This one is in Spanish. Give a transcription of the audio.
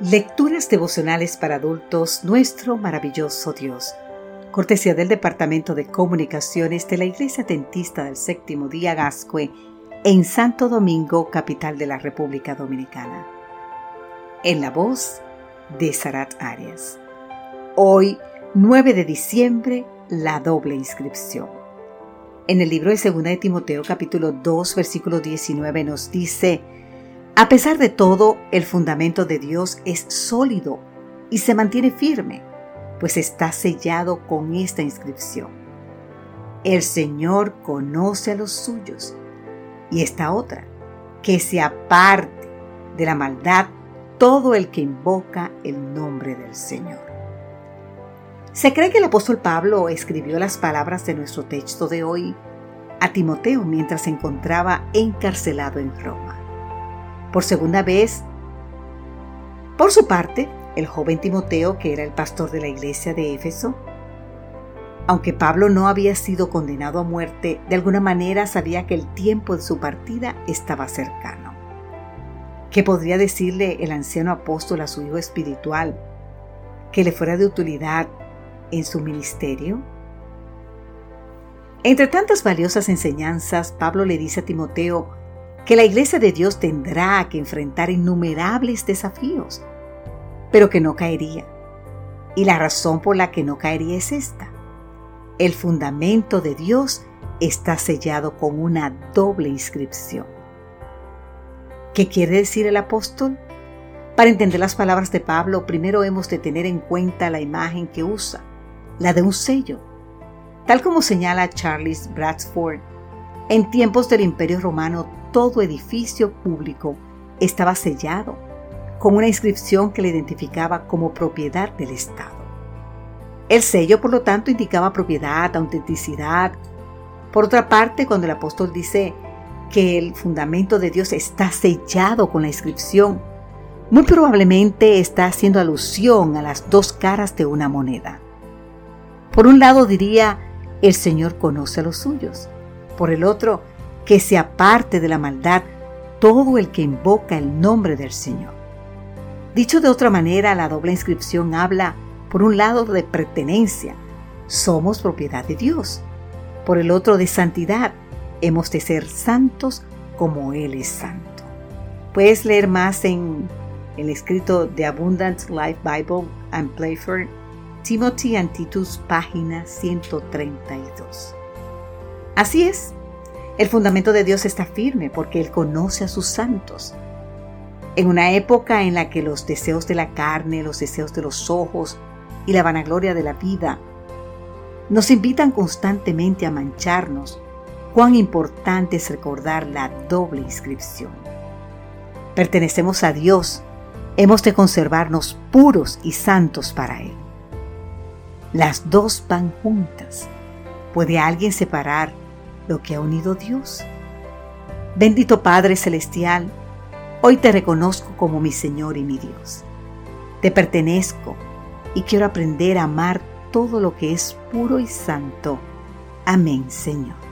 Lecturas devocionales para adultos, nuestro maravilloso Dios. Cortesía del Departamento de Comunicaciones de la Iglesia Dentista del Séptimo Día Gascue en Santo Domingo, capital de la República Dominicana. En la voz de Sarat Arias. Hoy, 9 de diciembre, la doble inscripción. En el libro de 2 de Timoteo capítulo 2 versículo 19 nos dice, a pesar de todo, el fundamento de Dios es sólido y se mantiene firme, pues está sellado con esta inscripción. El Señor conoce a los suyos. Y esta otra, que se aparte de la maldad todo el que invoca el nombre del Señor. Se cree que el apóstol Pablo escribió las palabras de nuestro texto de hoy a Timoteo mientras se encontraba encarcelado en Roma por segunda vez. Por su parte, el joven Timoteo, que era el pastor de la iglesia de Éfeso, aunque Pablo no había sido condenado a muerte, de alguna manera sabía que el tiempo de su partida estaba cercano. ¿Qué podría decirle el anciano apóstol a su hijo espiritual que le fuera de utilidad en su ministerio? Entre tantas valiosas enseñanzas, Pablo le dice a Timoteo que la iglesia de Dios tendrá que enfrentar innumerables desafíos, pero que no caería. Y la razón por la que no caería es esta. El fundamento de Dios está sellado con una doble inscripción. ¿Qué quiere decir el apóstol? Para entender las palabras de Pablo, primero hemos de tener en cuenta la imagen que usa, la de un sello. Tal como señala Charles Bradford, en tiempos del Imperio Romano todo edificio público estaba sellado con una inscripción que le identificaba como propiedad del Estado. El sello, por lo tanto, indicaba propiedad, autenticidad. Por otra parte, cuando el apóstol dice que el fundamento de Dios está sellado con la inscripción, muy probablemente está haciendo alusión a las dos caras de una moneda. Por un lado diría, el Señor conoce a los suyos. Por el otro, que se aparte de la maldad todo el que invoca el nombre del Señor. Dicho de otra manera, la doble inscripción habla, por un lado, de pertenencia, somos propiedad de Dios, por el otro, de santidad, hemos de ser santos como Él es santo. Puedes leer más en el escrito de Abundant Life Bible and Playford, Timothy and Titus, página 132. Así es, el fundamento de Dios está firme porque Él conoce a sus santos. En una época en la que los deseos de la carne, los deseos de los ojos y la vanagloria de la vida nos invitan constantemente a mancharnos, cuán importante es recordar la doble inscripción. Pertenecemos a Dios, hemos de conservarnos puros y santos para Él. Las dos van juntas. ¿Puede alguien separar lo que ha unido Dios. Bendito Padre Celestial, hoy te reconozco como mi Señor y mi Dios. Te pertenezco y quiero aprender a amar todo lo que es puro y santo. Amén, Señor.